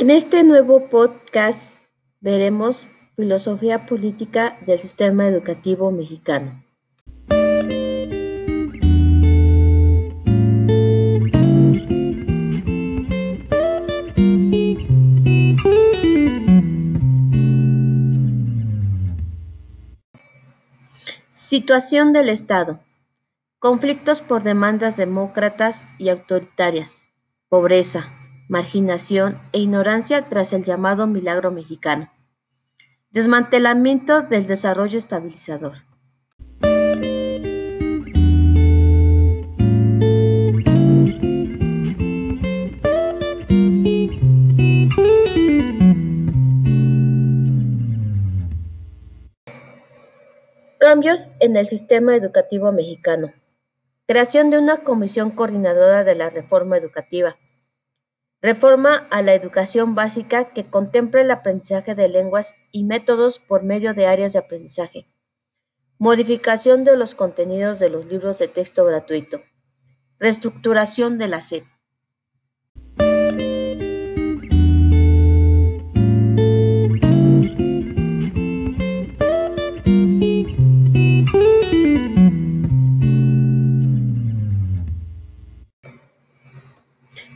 En este nuevo podcast veremos filosofía política del sistema educativo mexicano. Situación del Estado. Conflictos por demandas demócratas y autoritarias. Pobreza, marginación e ignorancia tras el llamado milagro mexicano. Desmantelamiento del desarrollo estabilizador. Cambios en el sistema educativo mexicano. Creación de una comisión coordinadora de la reforma educativa. Reforma a la educación básica que contemple el aprendizaje de lenguas y métodos por medio de áreas de aprendizaje. Modificación de los contenidos de los libros de texto gratuito. Reestructuración de la SEP.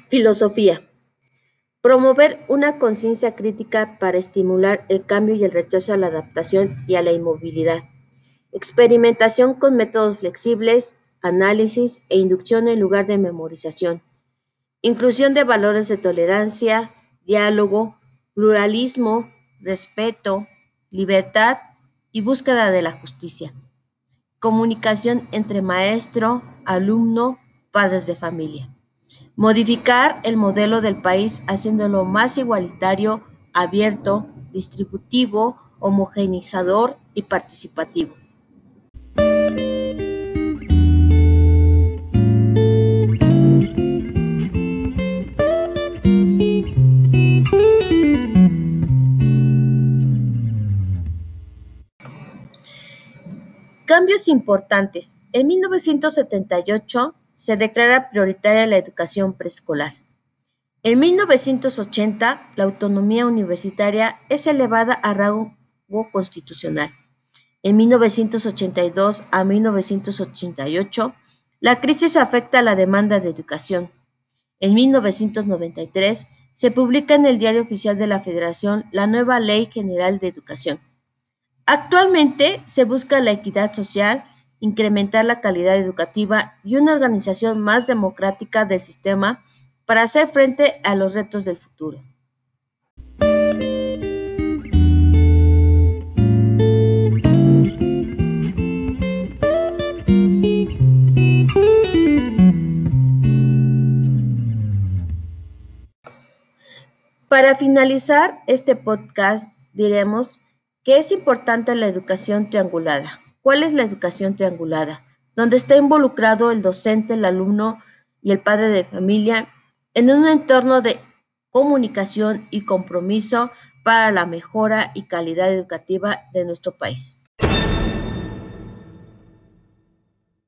Filosofía. Promover una conciencia crítica para estimular el cambio y el rechazo a la adaptación y a la inmovilidad. Experimentación con métodos flexibles, análisis e inducción en lugar de memorización. Inclusión de valores de tolerancia, diálogo, pluralismo, respeto, libertad y búsqueda de la justicia. Comunicación entre maestro, alumno, padres de familia. Modificar el modelo del país haciéndolo más igualitario, abierto, distributivo, homogeneizador y participativo. Cambios importantes. En 1978 se declara prioritaria la educación preescolar. En 1980, la autonomía universitaria es elevada a rango constitucional. En 1982 a 1988, la crisis afecta a la demanda de educación. En 1993, se publica en el Diario Oficial de la Federación la nueva Ley General de Educación. Actualmente se busca la equidad social incrementar la calidad educativa y una organización más democrática del sistema para hacer frente a los retos del futuro. Para finalizar este podcast diremos que es importante la educación triangulada. ¿Cuál es la educación triangulada? Donde está involucrado el docente, el alumno y el padre de familia en un entorno de comunicación y compromiso para la mejora y calidad educativa de nuestro país.